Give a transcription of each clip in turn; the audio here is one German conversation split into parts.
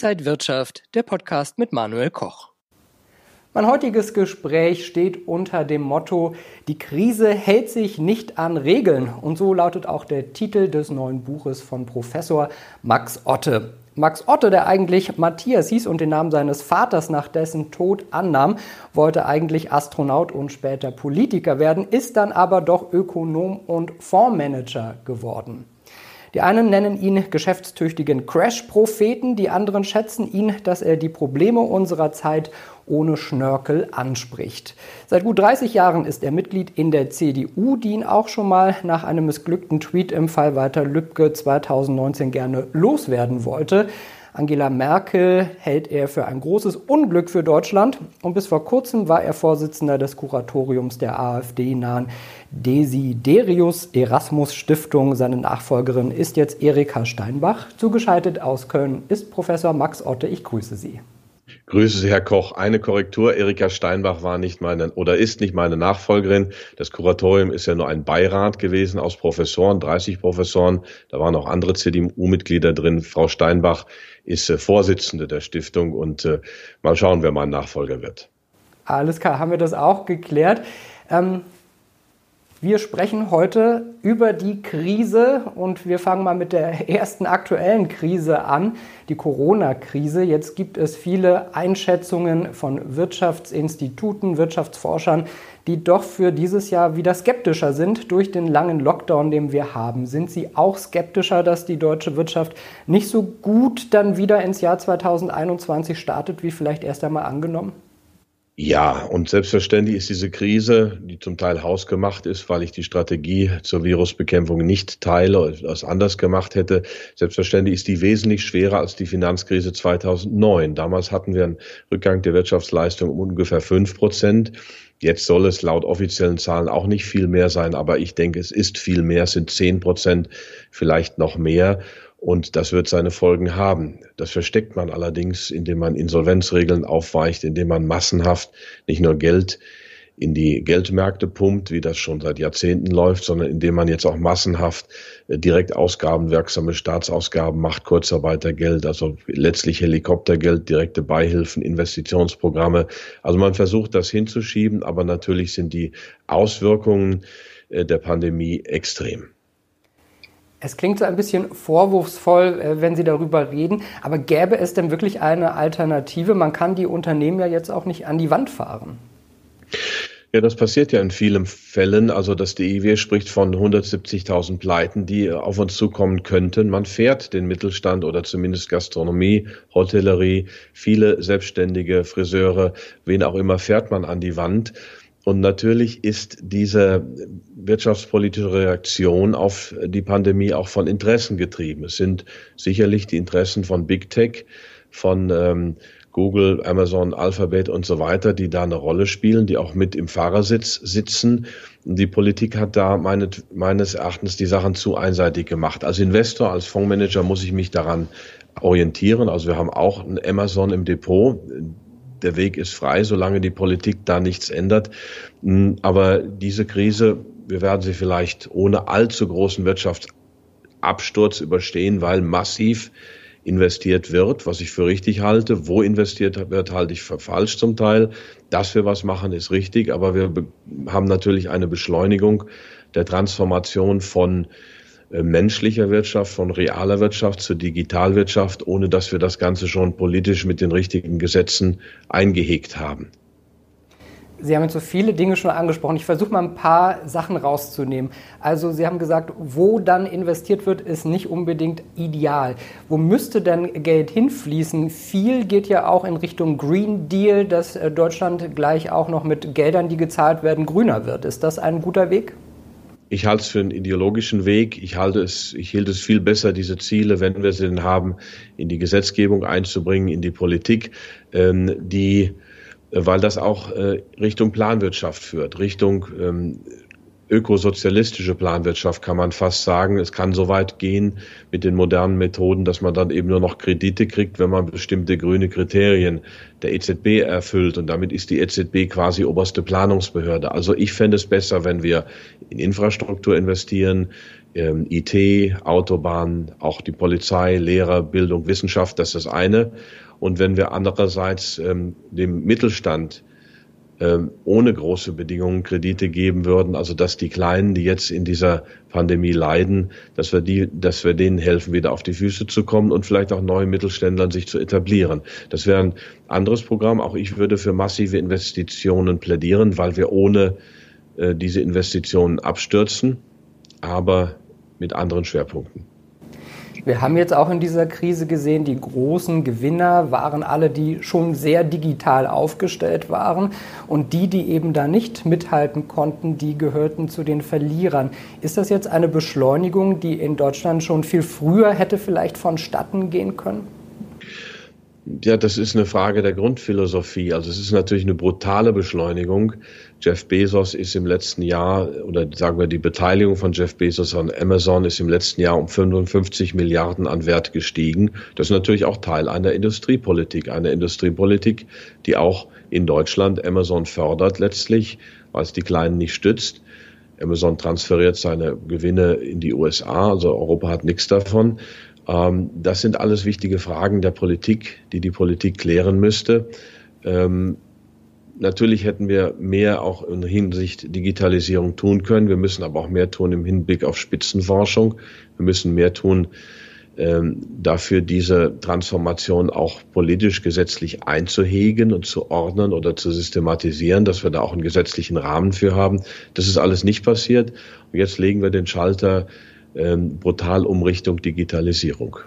Inside Wirtschaft, der Podcast mit Manuel Koch. Mein heutiges Gespräch steht unter dem Motto, die Krise hält sich nicht an Regeln. Und so lautet auch der Titel des neuen Buches von Professor Max Otte. Max Otte, der eigentlich Matthias hieß und den Namen seines Vaters nach dessen Tod annahm, wollte eigentlich Astronaut und später Politiker werden, ist dann aber doch Ökonom und Fondsmanager geworden. Die einen nennen ihn geschäftstüchtigen Crash-Propheten, die anderen schätzen ihn, dass er die Probleme unserer Zeit ohne Schnörkel anspricht. Seit gut 30 Jahren ist er Mitglied in der CDU, die ihn auch schon mal nach einem missglückten Tweet im Fall Walter Lübcke 2019 gerne loswerden wollte. Angela Merkel hält er für ein großes Unglück für Deutschland und bis vor kurzem war er Vorsitzender des Kuratoriums der AfD-nahen Desiderius Erasmus Stiftung. Seine Nachfolgerin ist jetzt Erika Steinbach. Zugeschaltet aus Köln ist Professor Max Otte. Ich grüße Sie. Grüße Sie, Herr Koch. Eine Korrektur. Erika Steinbach war nicht meine oder ist nicht meine Nachfolgerin. Das Kuratorium ist ja nur ein Beirat gewesen aus Professoren, 30 Professoren. Da waren auch andere CDU-Mitglieder drin. Frau Steinbach ist äh, Vorsitzende der Stiftung und äh, mal schauen, wer mein Nachfolger wird. Alles klar, haben wir das auch geklärt. Ähm, wir sprechen heute über die Krise und wir fangen mal mit der ersten aktuellen Krise an, die Corona-Krise. Jetzt gibt es viele Einschätzungen von Wirtschaftsinstituten, Wirtschaftsforschern, die doch für dieses Jahr wieder skeptischer sind durch den langen Lockdown, den wir haben. Sind Sie auch skeptischer, dass die deutsche Wirtschaft nicht so gut dann wieder ins Jahr 2021 startet, wie vielleicht erst einmal angenommen? Ja, und selbstverständlich ist diese Krise, die zum Teil hausgemacht ist, weil ich die Strategie zur Virusbekämpfung nicht teile oder es anders gemacht hätte, selbstverständlich ist die wesentlich schwerer als die Finanzkrise 2009. Damals hatten wir einen Rückgang der Wirtschaftsleistung um ungefähr fünf Prozent. Jetzt soll es laut offiziellen Zahlen auch nicht viel mehr sein, aber ich denke, es ist viel mehr, es sind zehn Prozent, vielleicht noch mehr. Und das wird seine Folgen haben. Das versteckt man allerdings, indem man Insolvenzregeln aufweicht, indem man massenhaft nicht nur Geld in die Geldmärkte pumpt, wie das schon seit Jahrzehnten läuft, sondern indem man jetzt auch massenhaft äh, direkt ausgabenwirksame Staatsausgaben macht, Kurzarbeitergeld, also letztlich Helikoptergeld, direkte Beihilfen, Investitionsprogramme. Also man versucht das hinzuschieben, aber natürlich sind die Auswirkungen äh, der Pandemie extrem. Es klingt so ein bisschen vorwurfsvoll, äh, wenn Sie darüber reden, aber gäbe es denn wirklich eine Alternative? Man kann die Unternehmen ja jetzt auch nicht an die Wand fahren. Ja, das passiert ja in vielen Fällen. Also das DIW spricht von 170.000 Pleiten, die auf uns zukommen könnten. Man fährt den Mittelstand oder zumindest Gastronomie, Hotellerie, viele Selbstständige, Friseure, wen auch immer fährt man an die Wand. Und natürlich ist diese wirtschaftspolitische Reaktion auf die Pandemie auch von Interessen getrieben. Es sind sicherlich die Interessen von Big Tech, von ähm, Google, Amazon, Alphabet und so weiter, die da eine Rolle spielen, die auch mit im Fahrersitz sitzen. Die Politik hat da meine, meines Erachtens die Sachen zu einseitig gemacht. Als Investor, als Fondsmanager muss ich mich daran orientieren. Also wir haben auch ein Amazon im Depot der Weg ist frei, solange die Politik da nichts ändert. Hm, aber diese Krise, wir werden sie vielleicht ohne allzu großen Wirtschaftsabsturz überstehen, weil massiv investiert wird, was ich für richtig halte. Wo investiert wird, halte ich für falsch zum Teil. Dass wir was machen, ist richtig, aber wir haben natürlich eine Beschleunigung der Transformation von menschlicher Wirtschaft, von realer Wirtschaft zur Digitalwirtschaft, ohne dass wir das Ganze schon politisch mit den richtigen Gesetzen eingehegt haben. Sie haben jetzt so viele Dinge schon angesprochen. Ich versuche mal ein paar Sachen rauszunehmen. Also Sie haben gesagt, wo dann investiert wird, ist nicht unbedingt ideal. Wo müsste denn Geld hinfließen? Viel geht ja auch in Richtung Green Deal, dass äh, Deutschland gleich auch noch mit Geldern, die gezahlt werden, grüner wird. Ist das ein guter Weg? Ich halte es für einen ideologischen Weg. Ich halte es, ich hielt es viel besser, diese Ziele, wenn wir sie denn haben, in die Gesetzgebung einzubringen, in die Politik, ähm, die, äh, weil das auch äh, Richtung Planwirtschaft führt, Richtung ähm, ökosozialistische Planwirtschaft, kann man fast sagen. Es kann so weit gehen mit den modernen Methoden, dass man dann eben nur noch Kredite kriegt, wenn man bestimmte grüne Kriterien der EZB erfüllt. Und damit ist die EZB quasi oberste Planungsbehörde. Also ich fände es besser, wenn wir in Infrastruktur investieren, ähm, IT, Autobahn, auch die Polizei, Lehrer, Bildung, Wissenschaft, das ist das eine. Und wenn wir andererseits ähm, dem Mittelstand ähm, ohne große Bedingungen Kredite geben würden, also dass die Kleinen, die jetzt in dieser Pandemie leiden, dass wir die, dass wir denen helfen, wieder auf die Füße zu kommen und vielleicht auch neue Mittelständlern sich zu etablieren. Das wäre ein anderes Programm. Auch ich würde für massive Investitionen plädieren, weil wir ohne äh, diese Investitionen abstürzen, aber mit anderen Schwerpunkten. Wir haben jetzt auch in dieser Krise gesehen, die großen Gewinner waren alle, die schon sehr digital aufgestellt waren. Und die, die eben da nicht mithalten konnten, die gehörten zu den Verlierern. Ist das jetzt eine Beschleunigung, die in Deutschland schon viel früher hätte vielleicht vonstatten gehen können? Ja, das ist eine Frage der Grundphilosophie. Also es ist natürlich eine brutale Beschleunigung. Jeff Bezos ist im letzten Jahr, oder sagen wir die Beteiligung von Jeff Bezos an Amazon ist im letzten Jahr um 55 Milliarden an Wert gestiegen. Das ist natürlich auch Teil einer Industriepolitik, einer Industriepolitik, die auch in Deutschland Amazon fördert letztlich, weil es die Kleinen nicht stützt. Amazon transferiert seine Gewinne in die USA, also Europa hat nichts davon. Ähm, das sind alles wichtige Fragen der Politik, die die Politik klären müsste. Ähm, natürlich hätten wir mehr auch in Hinsicht Digitalisierung tun können. Wir müssen aber auch mehr tun im Hinblick auf Spitzenforschung. Wir müssen mehr tun, ähm, dafür diese Transformation auch politisch gesetzlich einzuhegen und zu ordnen oder zu systematisieren, dass wir da auch einen gesetzlichen Rahmen für haben. Das ist alles nicht passiert. Und jetzt legen wir den Schalter ähm, brutal um Richtung Digitalisierung.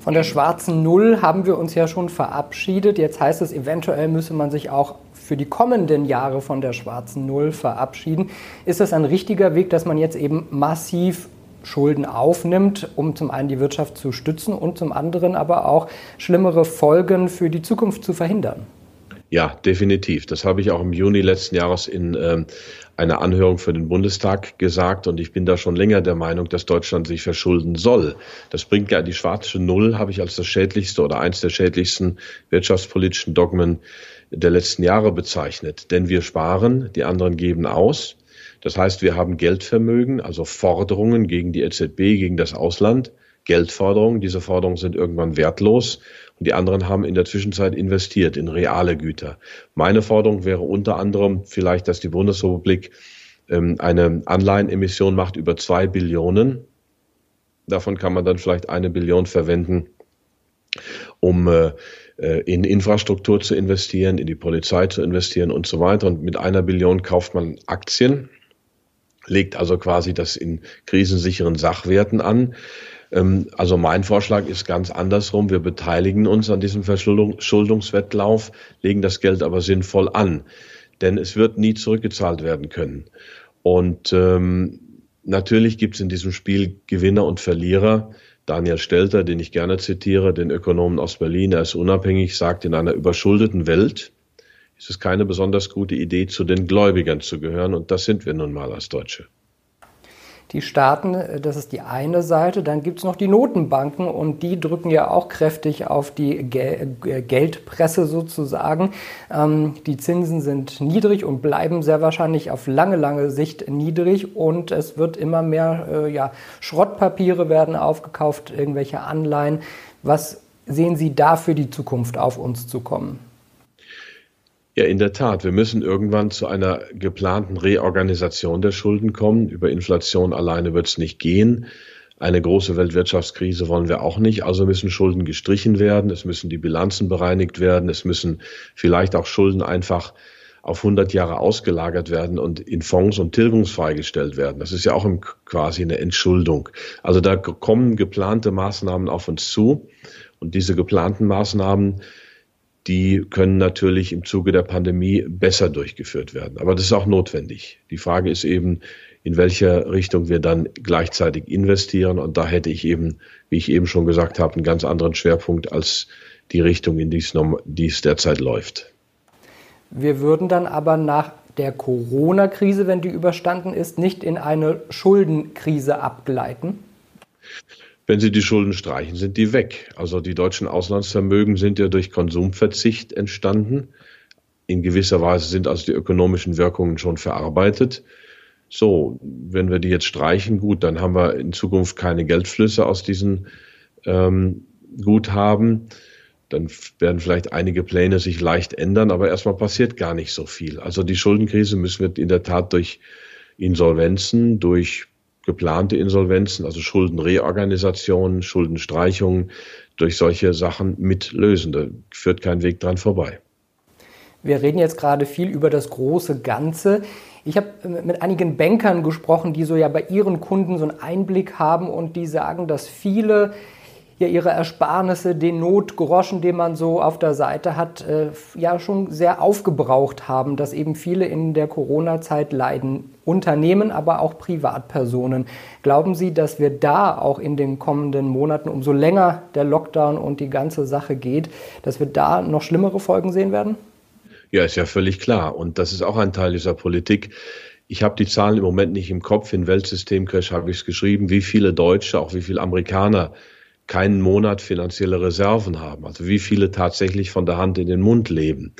Von der schwarzen Null haben wir uns ja schon verabschiedet. Jetzt heißt es, eventuell müsse man sich auch für die kommenden Jahre von der schwarzen Null verabschieden. Ist das ein richtiger Weg, dass man jetzt eben massiv Schulden aufnimmt, um zum einen die Wirtschaft zu stützen und zum anderen aber auch schlimmere Folgen für die Zukunft zu verhindern? Ja, definitiv. Das habe ich auch im Juni letzten Jahres in ähm, einer Anhörung für den Bundestag gesagt und ich bin da schon länger der Meinung, dass Deutschland sich verschulden soll. Das bringt ja die schwarze Null, habe ich als das schädlichste oder eins der schädlichsten wirtschaftspolitischen Dogmen der letzten Jahre bezeichnet. Denn wir sparen, die anderen geben aus. Das heißt, wir haben Geldvermögen, also Forderungen gegen die EZB, gegen das Ausland. Geldforderungen. Diese Forderungen sind irgendwann wertlos und die anderen haben in der Zwischenzeit investiert in reale Güter. Meine Forderung wäre unter anderem vielleicht, dass die Bundesrepublik ähm, eine Anleihenemission macht über zwei Billionen. Davon kann man dann vielleicht eine Billion verwenden, um äh, äh, in Infrastruktur zu investieren, in die Polizei zu investieren und so weiter. Und mit einer Billion kauft man Aktien, legt also quasi das in krisensicheren Sachwerten an. Ähm, also mein Vorschlag ist ganz andersrum. Wir beteiligen uns an diesem Verschuldungswettlauf, legen das Geld aber sinnvoll an. Denn es wird nie zurückgezahlt werden können. Und ähm, natürlich gibt es in diesem Spiel Gewinner und Verlierer. Daniel Stelter, den ich gerne zitiere, den Ökonomen aus Berlin, er ist unabhängig, sagt, in einer überschuldeten Welt ist es keine besonders gute Idee, zu den Gläubigern zu gehören. Und das sind wir nun mal als Deutsche die Staaten. Äh, das ist die eine Seite. Dann gibt es noch die Notenbanken und die drücken ja auch kräftig auf die äh, Geldpresse sozusagen. Ähm, die Zinsen sind niedrig und bleiben sehr wahrscheinlich auf lange, lange Sicht niedrig und es wird immer mehr äh, ja, Schrottpapiere werden aufgekauft, irgendwelche Anleihen. Was sehen Sie da für die Zukunft auf uns zu kommen? Ja, in der Tat. Wir müssen irgendwann zu einer geplanten Reorganisation der Schulden kommen. Über Inflation alleine wird es nicht gehen. Eine große Weltwirtschaftskrise wollen wir auch nicht. Also müssen Schulden gestrichen werden. Es müssen die Bilanzen bereinigt werden. Es müssen vielleicht auch Schulden einfach auf 100 Jahre ausgelagert werden und in Fonds und tilgungsfrei gestellt werden. Das ist ja auch quasi eine Entschuldung. Also da kommen geplante Maßnahmen auf uns zu. Und diese geplanten Maßnahmen die können natürlich im Zuge der Pandemie besser durchgeführt werden. Aber das ist auch notwendig. Die Frage ist eben, in welcher Richtung wir dann gleichzeitig investieren. Und da hätte ich eben, wie ich eben schon gesagt habe, einen ganz anderen Schwerpunkt als die Richtung, in die es, derzeit läuft. Wir würden dann aber nach der Corona-Krise, wenn die überstanden ist, nicht in eine Schuldenkrise abgleiten? Wenn Sie die Schulden streichen, sind die weg. Also die deutschen Auslandsvermögen sind ja durch Konsumverzicht entstanden. In gewisser Weise sind also die ökonomischen Wirkungen schon verarbeitet. So, wenn wir die jetzt streichen, gut, dann haben wir in Zukunft keine Geldflüsse aus diesen ähm, Guthaben. Dann werden vielleicht einige Pläne sich leicht ändern, aber erstmal passiert gar nicht so viel. Also die Schuldenkrise müssen wir in der Tat durch Insolvenzen, durch geplante Insolvenzen, also Schuldenreorganisationen, Schuldenstreichungen, durch solche Sachen mitlösen. Da führt kein Weg dran vorbei. Wir reden jetzt gerade viel über das große Ganze. Ich habe mit einigen Bankern gesprochen, die so ja bei ihren Kunden so einen Einblick haben und die sagen, dass viele ja ihre Ersparnisse, den Notgroschen, den man so auf der Seite hat, äh, ja schon sehr aufgebraucht haben, dass eben viele in der Corona-Zeit leiden. Unternehmen, aber auch Privatpersonen. Glauben Sie, dass wir da auch in den kommenden Monaten, umso länger der Lockdown und die ganze Sache geht, dass wir da noch schlimmere Folgen sehen werden? Ja, ist ja völlig klar. Und das ist auch ein Teil dieser Politik. Ich habe die Zahlen im Moment nicht im Kopf. In Weltsystemcrash habe ich es geschrieben, wie viele Deutsche, auch wie viele Amerikaner keinen Monat finanzielle Reserven haben. Also wie viele tatsächlich von der Hand in den Mund leben.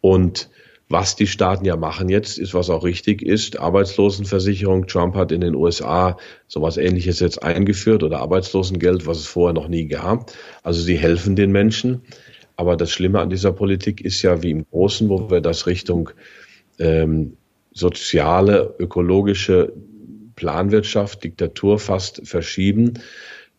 Und was die Staaten ja machen jetzt, ist, was auch richtig ist, Arbeitslosenversicherung. Trump hat in den USA sowas ähnliches jetzt eingeführt oder Arbeitslosengeld, was es vorher noch nie gab. Also sie helfen den Menschen. Aber das Schlimme an dieser Politik ist ja wie im Großen, wo wir das Richtung ähm, soziale, ökologische Planwirtschaft, Diktatur fast verschieben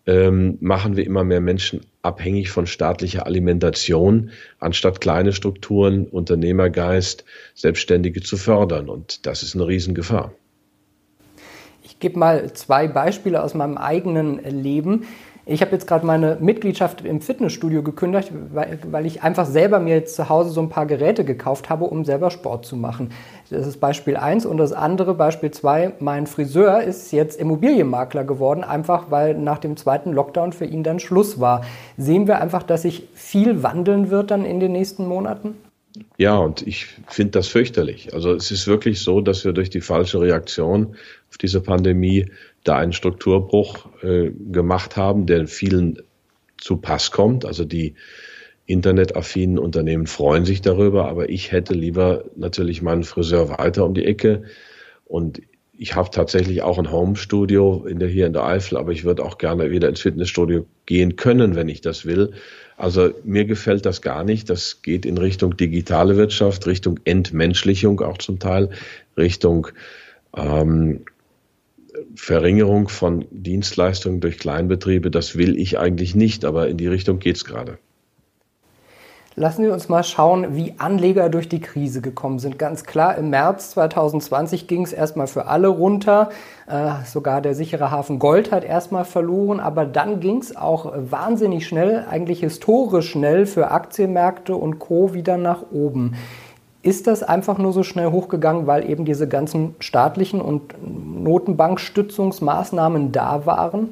ähm, machen wir immer mehr Menschen abhängig von staatlicher Alimentation, anstatt kleine Strukturen, Unternehmergeist, Selbstständige zu fördern. Und das ist eine Riesengefahr. Ich gebe mal zwei Beispiele aus meinem eigenen Leben. Ich habe jetzt gerade meine Mitgliedschaft im Fitnessstudio gekündigt, weil, weil, ich einfach selber mir jetzt zu Hause so ein paar Geräte gekauft habe, um selber Sport zu machen. Das ist Beispiel 1. Und das andere, Beispiel 2, mein Friseur ist jetzt Immobilienmakler geworden, einfach weil nach dem zweiten Lockdown für ihn dann Schluss war. Sehen wir einfach, dass sich viel wandeln wird dann in den nächsten Monaten? Ja, und ich finde das fürchterlich. Also es ist wirklich so, dass wir durch die falsche Reaktion auf diese Pandemie da einen Strukturbruch äh, gemacht haben, der vielen zu Pass kommt. Also die internetaffinen Unternehmen freuen sich darüber, aber ich hätte lieber natürlich meinen Friseur weiter um die Ecke. Und ich habe tatsächlich auch ein Home-Studio in der, hier in der Eifel, aber ich würde auch gerne wieder ins Fitnessstudio gehen können, wenn ich das will. Also mir gefällt das gar nicht. Das geht in Richtung digitale Wirtschaft, Richtung Entmenschlichung auch zum Teil, Richtung ähm, Verringerung von Dienstleistungen durch Kleinbetriebe, das will ich eigentlich nicht, aber in die Richtung geht es gerade. Lassen Sie uns mal schauen, wie Anleger durch die Krise gekommen sind. Ganz klar, im März 2020 ging es erstmal für alle runter. Äh, sogar der sichere Hafen Gold hat erstmal verloren, aber dann ging es auch wahnsinnig schnell, eigentlich historisch schnell für Aktienmärkte und Co. wieder nach oben. Ist das einfach nur so schnell hochgegangen, weil eben diese ganzen staatlichen und Notenbankstützungsmaßnahmen da waren?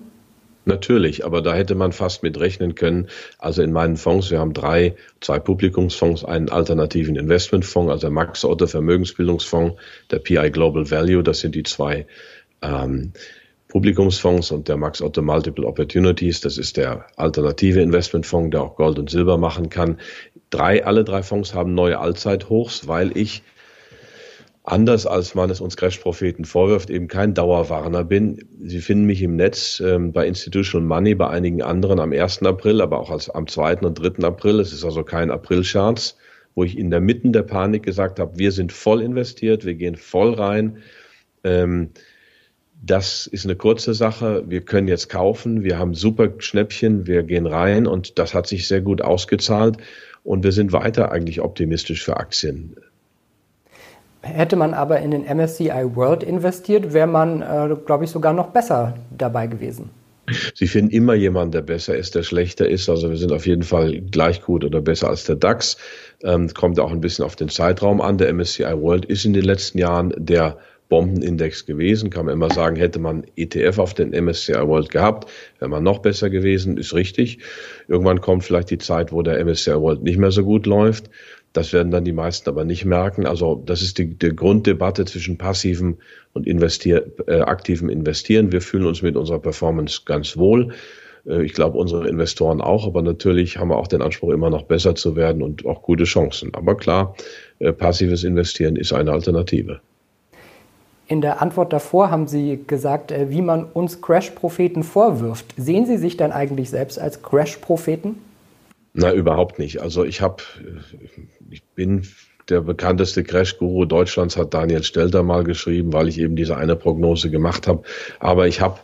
Natürlich, aber da hätte man fast mit rechnen können. Also in meinen Fonds, wir haben drei, zwei Publikumsfonds, einen alternativen Investmentfonds, also der Max Otto Vermögensbildungsfonds, der PI Global Value, das sind die zwei ähm, Publikumsfonds und der Max Otto Multiple Opportunities, das ist der alternative Investmentfonds, der auch Gold und Silber machen kann. Drei, alle drei Fonds haben neue Allzeithochs, weil ich anders als man es uns Crash-Propheten vorwirft, eben kein Dauerwarner bin. Sie finden mich im Netz äh, bei Institutional Money, bei einigen anderen am 1. April, aber auch als, am 2. und 3. April. Es ist also kein April-Charts, wo ich in der Mitte der Panik gesagt habe, wir sind voll investiert, wir gehen voll rein. Ähm, das ist eine kurze Sache. Wir können jetzt kaufen. Wir haben super Schnäppchen. Wir gehen rein und das hat sich sehr gut ausgezahlt. Und wir sind weiter eigentlich optimistisch für Aktien. Hätte man aber in den MSCI World investiert, wäre man, äh, glaube ich, sogar noch besser dabei gewesen. Sie finden immer jemanden, der besser ist, der schlechter ist. Also wir sind auf jeden Fall gleich gut oder besser als der DAX. Ähm, kommt auch ein bisschen auf den Zeitraum an. Der MSCI World ist in den letzten Jahren der Bombenindex gewesen. Kann man immer sagen, hätte man ETF auf den MSCI World gehabt, wäre man noch besser gewesen, ist richtig. Irgendwann kommt vielleicht die Zeit, wo der MSCI World nicht mehr so gut läuft. Das werden dann die meisten aber nicht merken. Also das ist die, die Grunddebatte zwischen passivem und investier, äh, aktivem Investieren. Wir fühlen uns mit unserer Performance ganz wohl. Äh, ich glaube, unsere Investoren auch, aber natürlich haben wir auch den Anspruch, immer noch besser zu werden und auch gute Chancen. Aber klar, äh, passives Investieren ist eine Alternative. In der Antwort davor haben Sie gesagt, äh, wie man uns Crash-Propheten vorwirft. Sehen Sie sich dann eigentlich selbst als Crash-Propheten? Na, überhaupt nicht. Also ich habe, ich bin der bekannteste Crash-Guru Deutschlands, hat Daniel Stelter mal geschrieben, weil ich eben diese eine Prognose gemacht habe. Aber ich habe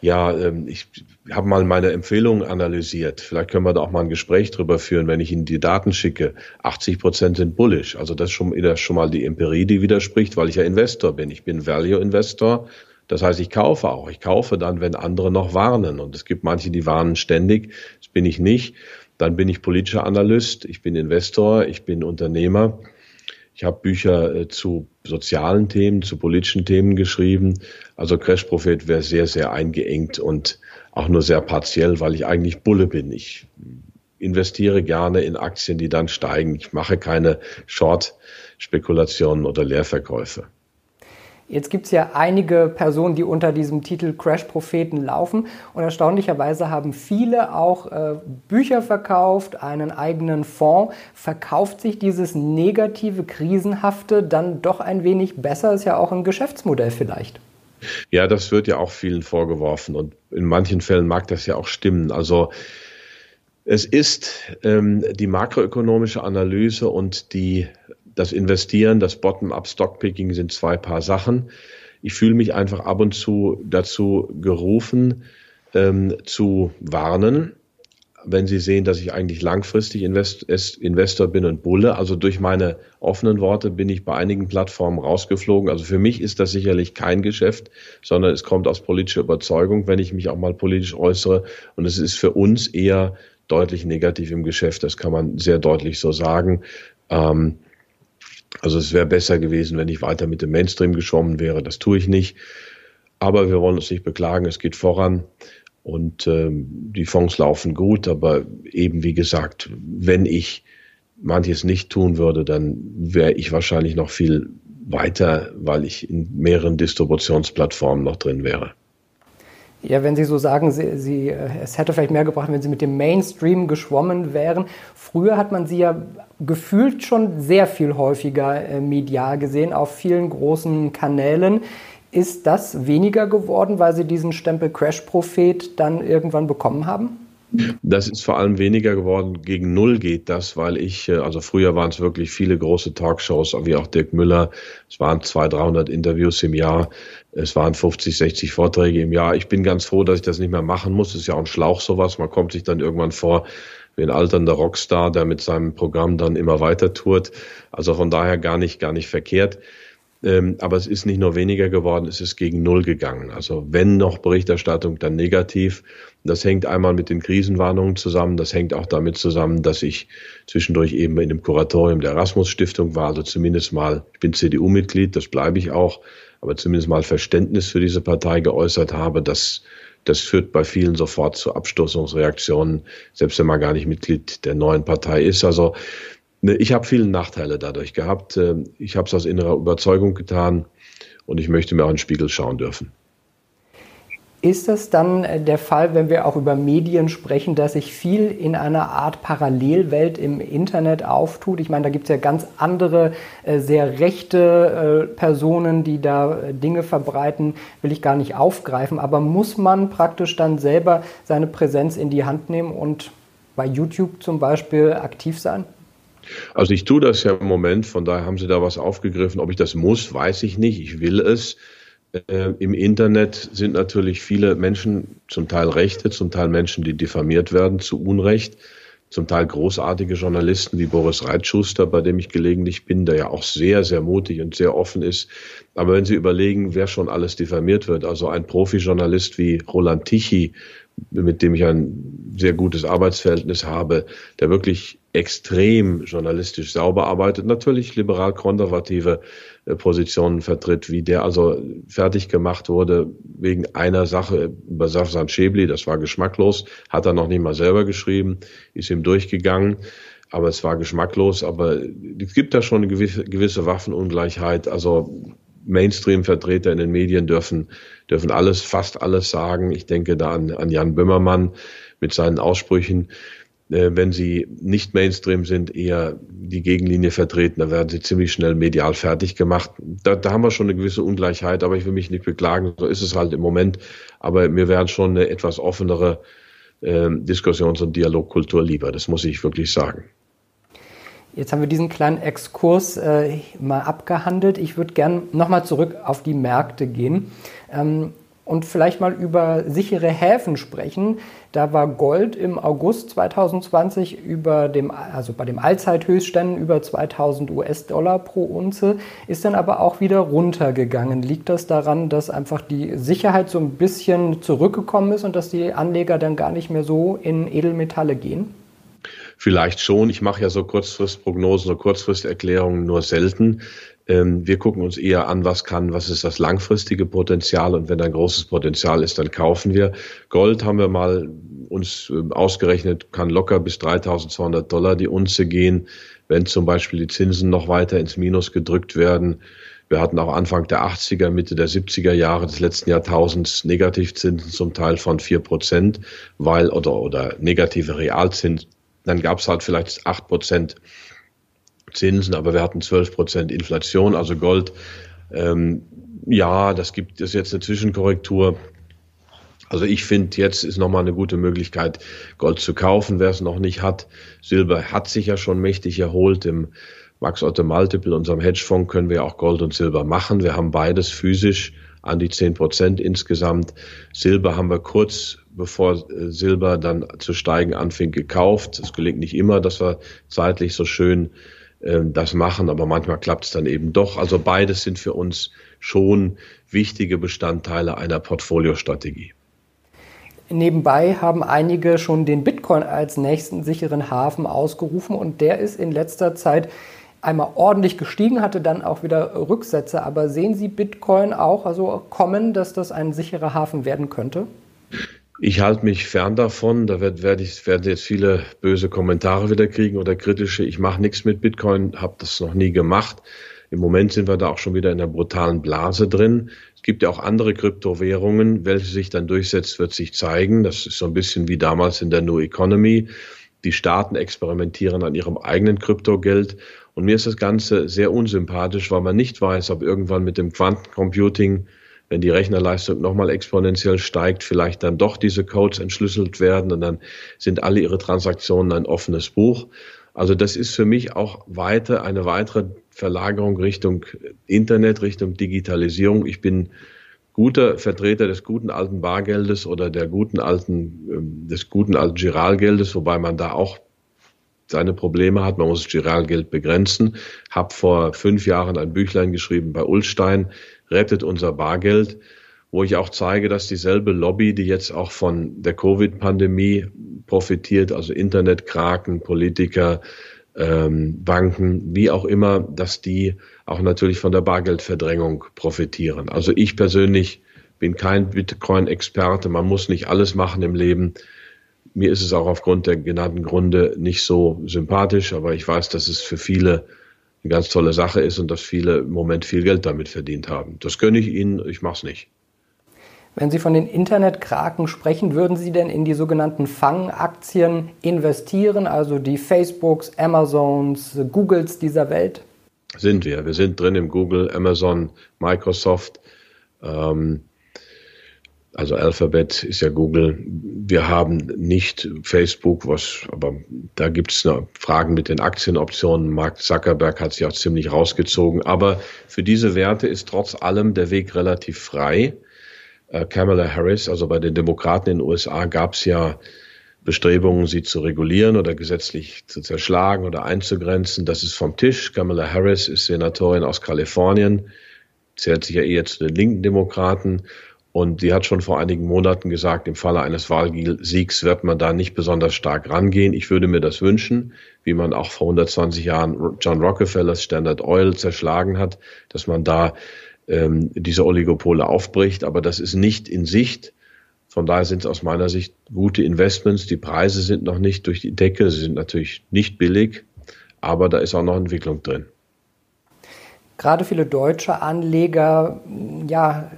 ja, ähm, ich habe mal meine Empfehlungen analysiert. Vielleicht können wir da auch mal ein Gespräch drüber führen, wenn ich Ihnen die Daten schicke. 80 Prozent sind bullish. Also das ist schon, das ist schon mal die Empirie, die widerspricht, weil ich ja Investor bin. Ich bin Value-Investor. Das heißt, ich kaufe auch. Ich kaufe dann, wenn andere noch warnen. Und es gibt manche, die warnen ständig. Das bin ich nicht. Dann bin ich politischer Analyst, ich bin Investor, ich bin Unternehmer. Ich habe Bücher äh, zu sozialen Themen, zu politischen Themen geschrieben. Also Crash Prophet wäre sehr, sehr eingeengt und auch nur sehr partiell, weil ich eigentlich Bulle bin. Ich investiere gerne in Aktien, die dann steigen. Ich mache keine Short-Spekulationen oder Leerverkäufe. Jetzt gibt es ja einige Personen, die unter diesem Titel Crash-Propheten laufen. Und erstaunlicherweise haben viele auch äh, Bücher verkauft, einen eigenen Fonds. Verkauft sich dieses negative, krisenhafte dann doch ein wenig besser? Ist ja auch ein Geschäftsmodell vielleicht. Ja, das wird ja auch vielen vorgeworfen. Und in manchen Fällen mag das ja auch stimmen. Also es ist ähm, die makroökonomische Analyse und die das Investieren, das Bottom-up Stockpicking sind zwei Paar Sachen. Ich fühle mich einfach ab und zu dazu gerufen, ähm, zu warnen, wenn Sie sehen, dass ich eigentlich langfristig Invest Investor bin und Bulle. Also durch meine offenen Worte bin ich bei einigen Plattformen rausgeflogen. Also für mich ist das sicherlich kein Geschäft, sondern es kommt aus politischer Überzeugung, wenn ich mich auch mal politisch äußere. Und es ist für uns eher deutlich negativ im Geschäft. Das kann man sehr deutlich so sagen. Ähm, also es wäre besser gewesen, wenn ich weiter mit dem Mainstream geschwommen wäre. Das tue ich nicht. Aber wir wollen uns nicht beklagen, es geht voran und ähm, die Fonds laufen gut. Aber eben wie gesagt, wenn ich manches nicht tun würde, dann wäre ich wahrscheinlich noch viel weiter, weil ich in mehreren Distributionsplattformen noch drin wäre. Ja, wenn Sie so sagen, Sie, Sie, es hätte vielleicht mehr gebracht, wenn Sie mit dem Mainstream geschwommen wären. Früher hat man Sie ja gefühlt schon sehr viel häufiger äh, medial gesehen auf vielen großen Kanälen. Ist das weniger geworden, weil Sie diesen Stempel Crash-Prophet dann irgendwann bekommen haben? Das ist vor allem weniger geworden. Gegen Null geht das, weil ich, äh, also früher waren es wirklich viele große Talkshows, wie auch Dirk Müller. Es waren 200, 300 Interviews im Jahr. Es waren 50, 60 Vorträge im Jahr. Ich bin ganz froh, dass ich das nicht mehr machen muss. Das ist ja auch ein Schlauch sowas. Man kommt sich dann irgendwann vor wie ein alternder Rockstar, der mit seinem Programm dann immer weiter tourt. Also von daher gar nicht, gar nicht verkehrt. Ähm, aber es ist nicht nur weniger geworden, es ist gegen Null gegangen. Also wenn noch Berichterstattung, dann negativ. Das hängt einmal mit den Krisenwarnungen zusammen. Das hängt auch damit zusammen, dass ich zwischendurch eben in dem Kuratorium der Erasmus Stiftung war. Also zumindest mal, ich bin CDU-Mitglied, das bleibe ich auch aber zumindest mal Verständnis für diese Partei geäußert habe, das, das führt bei vielen sofort zu Abstoßungsreaktionen, selbst wenn man gar nicht Mitglied der neuen Partei ist. Also ich habe viele Nachteile dadurch gehabt. Ähm, ich habe es aus innerer Überzeugung getan und ich möchte mir auch in den Spiegel schauen dürfen. Ist das dann äh, der Fall, wenn wir auch über Medien sprechen, dass sich viel in einer Art Parallelwelt im Internet auftut? Ich meine, da gibt es ja ganz andere, äh, sehr rechte äh, Personen, die da Dinge verbreiten, will ich gar nicht aufgreifen. Aber muss man praktisch dann selber seine Präsenz in die Hand nehmen und bei YouTube zum Beispiel aktiv sein? Also ich tue das ja im Moment, von daher haben Sie da was aufgegriffen. Ob ich das muss, weiß ich nicht. Ich will es. Äh, Im Internet sind natürlich viele Menschen, zum Teil Rechte, zum Teil Menschen, die diffamiert werden zu Unrecht, zum Teil großartige Journalisten wie Boris Reitschuster, bei dem ich gelegentlich bin, der ja auch sehr, sehr mutig und sehr offen ist. Aber wenn Sie überlegen, wer schon alles diffamiert wird, also ein Profijournalist wie Roland Tichy, mit dem ich ein sehr gutes Arbeitsverhältnis habe, der wirklich extrem journalistisch sauber arbeitet, natürlich liberal-konservative äh, Positionen vertritt, wie der also fertig gemacht wurde wegen einer Sache über Safsan Schäbli, das war geschmacklos, hat er noch nicht mal selber geschrieben, ist ihm durchgegangen. aber es war geschmacklos. Aber es gibt da schon eine gewisse, gewisse Waffenungleichheit. Also Mainstream-Vertreter in den Medien dürfen, dürfen alles, fast alles sagen. Ich denke da an, an Jan Böhmermann mit seinen Aussprüchen. Äh, wenn sie nicht Mainstream sind, eher die Gegenlinie vertreten, da werden sie ziemlich schnell medial fertig gemacht. Da, da haben wir schon eine gewisse Ungleichheit, aber ich will mich nicht beklagen, so ist es halt im Moment. Aber mir wären schon eine etwas offenere äh, Diskussions- und Dialogkultur lieber, das muss ich wirklich sagen. Jetzt haben wir diesen kleinen Exkurs äh, mal abgehandelt. Ich würde gern nochmal zurück auf die Märkte gehen ähm, und vielleicht mal über sichere Häfen sprechen. Da war Gold im August 2020 über dem, also bei dem Allzeithöchstständen über 2000 US-Dollar pro Unze, ist dann aber auch wieder runtergegangen. Liegt das daran, dass einfach die Sicherheit so ein bisschen zurückgekommen ist und dass die Anleger dann gar nicht mehr so in Edelmetalle gehen? Vielleicht schon. Ich mache ja so Kurzfristprognosen, so Kurzfristerklärungen nur selten. Ähm, wir gucken uns eher an, was kann, was ist das langfristige Potenzial und wenn ein großes Potenzial ist, dann kaufen wir. Gold haben wir mal uns ähm, ausgerechnet, kann locker bis 3.200 Dollar die Unze gehen, wenn zum Beispiel die Zinsen noch weiter ins Minus gedrückt werden. Wir hatten auch Anfang der 80er, Mitte der 70er Jahre des letzten Jahrtausends Negativzinsen zum Teil von vier Prozent, weil oder oder negative Realzinsen dann gab es halt vielleicht acht Prozent Zinsen, aber wir hatten zwölf Prozent Inflation, also Gold. Ähm, ja, das gibt es jetzt eine Zwischenkorrektur. Also ich finde, jetzt ist nochmal eine gute Möglichkeit, Gold zu kaufen, wer es noch nicht hat. Silber hat sich ja schon mächtig erholt. Im Max Otte Multiple, unserem Hedgefonds, können wir auch Gold und Silber machen. Wir haben beides physisch an die zehn Prozent insgesamt. Silber haben wir kurz bevor äh, Silber dann zu steigen anfing, gekauft. Es gelingt nicht immer, dass wir zeitlich so schön äh, das machen, aber manchmal klappt es dann eben doch. Also beides sind für uns schon wichtige Bestandteile einer Portfoliostrategie. Nebenbei haben einige schon den Bitcoin als nächsten sicheren Hafen ausgerufen und der ist in letzter Zeit einmal ordentlich gestiegen, hatte dann auch wieder Rücksätze. Aber sehen Sie Bitcoin auch also kommen, dass das ein sicherer Hafen werden könnte? Ich halte mich fern davon. Da werd, werd ich, werden jetzt viele böse Kommentare wieder kriegen oder kritische. Ich mache nichts mit Bitcoin, habe das noch nie gemacht. Im Moment sind wir da auch schon wieder in einer brutalen Blase drin. Es gibt ja auch andere Kryptowährungen. Welche sich dann durchsetzt, wird sich zeigen. Das ist so ein bisschen wie damals in der New Economy. Die Staaten experimentieren an ihrem eigenen Kryptogeld. Und mir ist das Ganze sehr unsympathisch, weil man nicht weiß, ob irgendwann mit dem Quantencomputing wenn die Rechnerleistung nochmal exponentiell steigt, vielleicht dann doch diese Codes entschlüsselt werden und dann sind alle ihre Transaktionen ein offenes Buch. Also das ist für mich auch weiter eine weitere Verlagerung Richtung Internet, Richtung Digitalisierung. Ich bin guter Vertreter des guten alten Bargeldes oder der guten alten, ähm, des guten alten Giralgeldes, wobei man da auch seine Probleme hat. Man muss das Giralgeld begrenzen. Hab vor fünf Jahren ein Büchlein geschrieben bei Ulstein, rettet unser Bargeld, wo ich auch zeige, dass dieselbe Lobby, die jetzt auch von der Covid-Pandemie profitiert, also Internetkraken, Politiker, ähm, Banken, wie auch immer, dass die auch natürlich von der Bargeldverdrängung profitieren. Also ich persönlich bin kein Bitcoin-Experte. Man muss nicht alles machen im Leben. Mir ist es auch aufgrund der genannten Gründe nicht so sympathisch, aber ich weiß, dass es für viele eine ganz tolle Sache ist und dass viele im Moment viel Geld damit verdient haben. Das gönne ich Ihnen, ich mache es nicht. Wenn Sie von den Internetkraken sprechen, würden Sie denn in die sogenannten Fangaktien investieren, also die Facebooks, Amazons, Googles dieser Welt? Sind wir. Wir sind drin im Google, Amazon, Microsoft. Ähm, also Alphabet ist ja Google. Wir haben nicht Facebook, was, aber da gibt es Fragen mit den Aktienoptionen. Mark Zuckerberg hat sich auch ziemlich rausgezogen. Aber für diese Werte ist trotz allem der Weg relativ frei. Äh, Kamala Harris, also bei den Demokraten in den USA gab es ja Bestrebungen, sie zu regulieren oder gesetzlich zu zerschlagen oder einzugrenzen. Das ist vom Tisch. Kamala Harris ist Senatorin aus Kalifornien, zählt sich ja eher zu den linken Demokraten und sie hat schon vor einigen Monaten gesagt, im Falle eines Wahlsiegs wird man da nicht besonders stark rangehen. Ich würde mir das wünschen, wie man auch vor 120 Jahren John Rockefellers Standard Oil zerschlagen hat, dass man da ähm, diese Oligopole aufbricht. Aber das ist nicht in Sicht Von daher sind es aus meiner Sicht gute Investments. Die Preise sind noch nicht durch die Decke. Sie sind natürlich nicht billig, aber da ist auch noch Entwicklung drin. Gerade viele deutsche Anleger ja,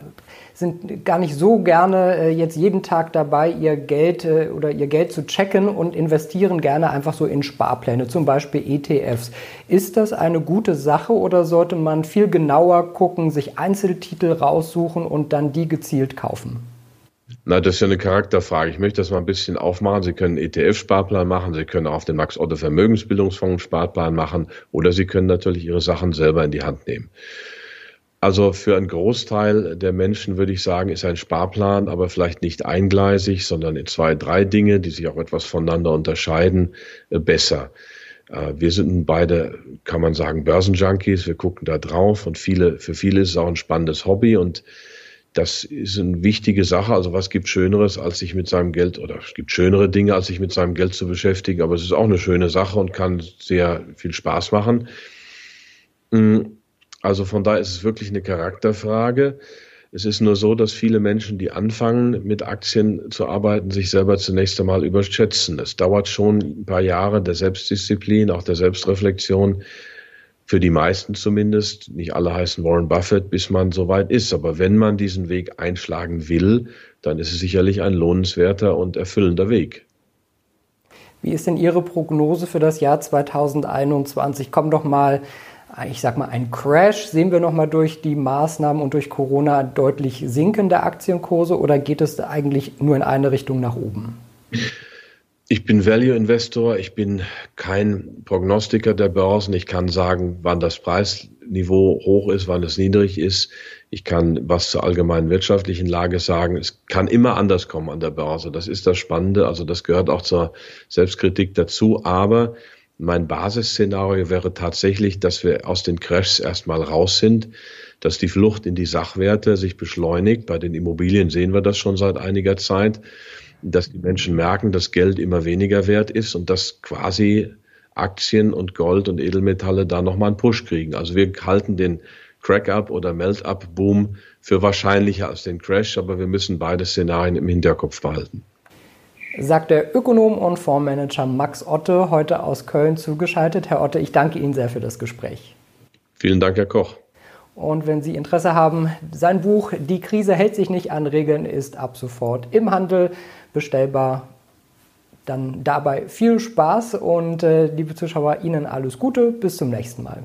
sind gar nicht so gerne äh, jetzt jeden Tag dabei, ihr Geld äh, oder ihr Geld zu checken und investieren gerne einfach so in Sparpläne, zum Beispiel ETFs. Ist das eine gute Sache oder sollte man viel genauer gucken, sich Einzeltitel raussuchen und dann die gezielt kaufen? Na, das ist ja eine Charakterfrage. Ich möchte das mal ein bisschen aufmachen. Sie können ETF-Sparplan machen, Sie können auch auf den Max-Otto Vermögensbildungsfonds Sparplan machen oder Sie können natürlich Ihre Sachen selber in die Hand nehmen. Also für einen Großteil der Menschen würde ich sagen, ist ein Sparplan aber vielleicht nicht eingleisig, sondern in zwei, drei Dinge, die sich auch etwas voneinander unterscheiden, äh, besser. Äh, wir sind beide, kann man sagen, Börsenjunkies. Wir gucken da drauf und viele, für viele ist es auch ein spannendes Hobby und das ist eine wichtige Sache. Also was gibt Schöneres, als sich mit seinem Geld, oder es gibt schönere Dinge, als sich mit seinem Geld zu beschäftigen, aber es ist auch eine schöne Sache und kann sehr viel Spaß machen. Mm, also von daher ist es wirklich eine Charakterfrage. Es ist nur so, dass viele Menschen, die anfangen, mit Aktien zu arbeiten, sich selber zunächst einmal überschätzen. Es dauert schon ein paar Jahre der Selbstdisziplin, auch der Selbstreflexion, für die meisten zumindest, nicht alle heißen Warren Buffett, bis man soweit ist. Aber wenn man diesen Weg einschlagen will, dann ist es sicherlich ein lohnenswerter und erfüllender Weg. Wie ist denn Ihre Prognose für das Jahr 2021? Kommen doch mal, ich sag mal, ein Crash. Sehen wir noch mal durch die Maßnahmen und durch Corona deutlich sinkende Aktienkurse oder geht es eigentlich nur in eine Richtung nach oben? Ich bin Value Investor, ich bin kein Prognostiker der Börsen. Ich kann sagen, wann das Preisniveau hoch ist, wann es niedrig ist. Ich kann was zur allgemeinen wirtschaftlichen Lage sagen. Es kann immer anders kommen an der Börse. Das ist das Spannende. Also das gehört auch zur Selbstkritik dazu. Aber mein Basisszenario wäre tatsächlich, dass wir aus den Crashs erstmal raus sind, dass die Flucht in die Sachwerte sich beschleunigt. Bei den Immobilien sehen wir das schon seit einiger Zeit dass die Menschen merken, dass Geld immer weniger wert ist und dass quasi Aktien und Gold und Edelmetalle da nochmal einen Push kriegen. Also wir halten den Crack-up oder Melt-up-Boom für wahrscheinlicher als den Crash, aber wir müssen beide Szenarien im Hinterkopf behalten. Sagt der Ökonom und Fondsmanager Max Otte, heute aus Köln zugeschaltet. Herr Otte, ich danke Ihnen sehr für das Gespräch. Vielen Dank, Herr Koch. Und wenn Sie Interesse haben, sein Buch Die Krise hält sich nicht an Regeln ist ab sofort im Handel bestellbar. Dann dabei viel Spaß und äh, liebe Zuschauer, Ihnen alles Gute. Bis zum nächsten Mal.